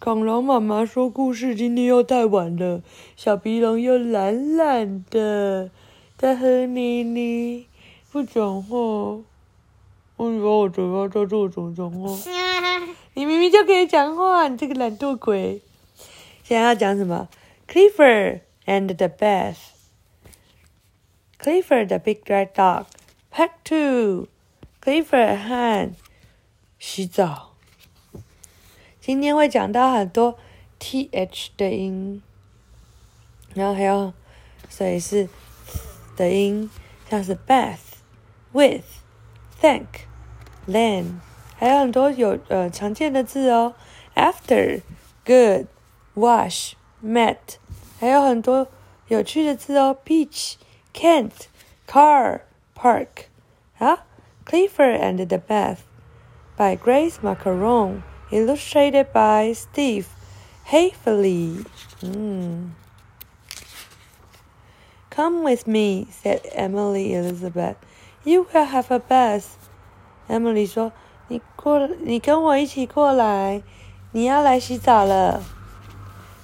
恐龙妈妈说故事今天又太晚了，小鼻龙又懒懒的在喝奶奶，不讲话。我以为我嘴巴在做怎么讲话？你明明就可以讲话，你这个懒惰鬼！现在要讲什么？Clifford and the Bath。Clifford the Big Red Dog Part Two。Clifford 和洗澡。今天会讲到很多 th 的音，然后还有所以是的音，像是 bath、with、thank、len，还有很多有呃常见的字哦，after、good、wash、met，还有很多有趣的字哦 peach,、can't、car、park。啊，Clifford and the Bath by Grace Macaron。illustrated by Steve Haefele. Mm. Come with me, said Emily Elizabeth. You will have a bath. Emily 说：“你过，你跟我一起过来，你要来洗澡了。”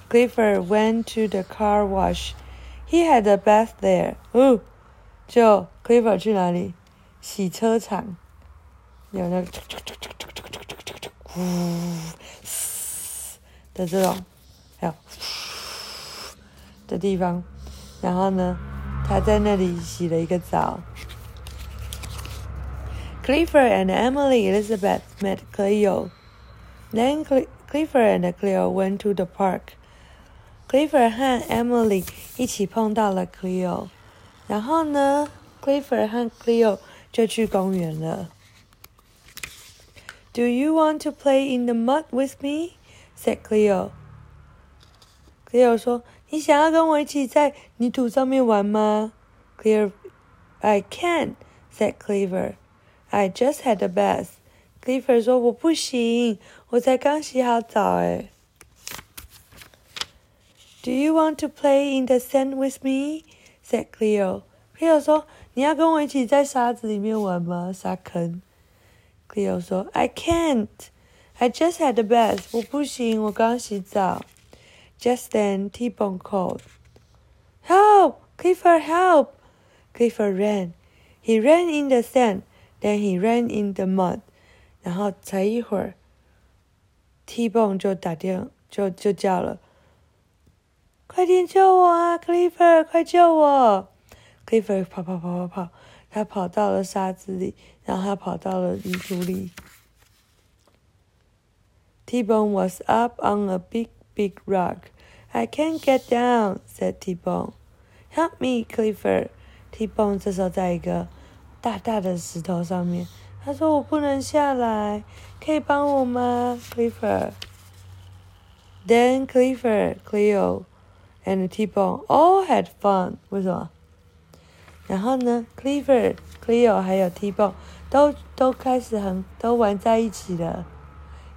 Clifford went to the car wash. He had a bath there. 哦，就 Clifford 去哪里？洗车场，有那个。呼的这种，还有的地方，然后呢，他在那里洗了一个澡。Clifford and Emily Elizabeth met Cleo. Then Clifford and Cleo went to the park. Clifford 和 Emily 一起碰到了 Cleo，然后呢，Clifford 和 Cleo 就去公园了。Do you want to play in the mud with me? said Cleo. Cleo 说：“你想要跟我一起在泥土上面玩吗？”Cleo, I can't, said Cleaver. I just had a bath. Cleaver 说：“我不行，我才刚洗好澡哎。” Do you want to play in the sand with me? said Cleo. Cleo 说：“你要跟我一起在沙子里面玩吗？沙坑。” Cleo 说：“I can't. I just had a bath. 我不行，我刚洗澡。” Just then, T-Bone called, "Help! Clifford, help!" Clifford ran. He ran in the sand, then he ran in the mud. 然后才一会儿，T-Bone 就打电就就叫了：“快点救我啊，Clifford！快救我！”Clifford 跑跑跑跑跑。 他跑到了沙子里，然后他跑到了泥土里。T-Bone was up on a big, big rock. I can't get down," said T-Bone. "Help me, Clifford." T-Bone 这时候在一个大大的石头上面，他说：“我不能下来，可以帮我吗，Clifford？” Then Clifford, Cleo, and T-Bone all had fun. 为什么？ 然后呢，Clifford、Cleo 还有 T-Bone 都都开始很都玩在一起了，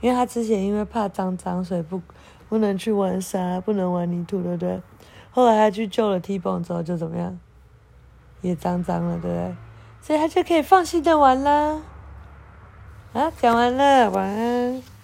因为他之前因为怕脏脏，所以不不能去玩沙，不能玩泥土，对不对？后来他去救了 T-Bone 之后，就怎么样？也脏脏了，对不对？所以他就可以放心的玩啦。啊，讲完了，晚安。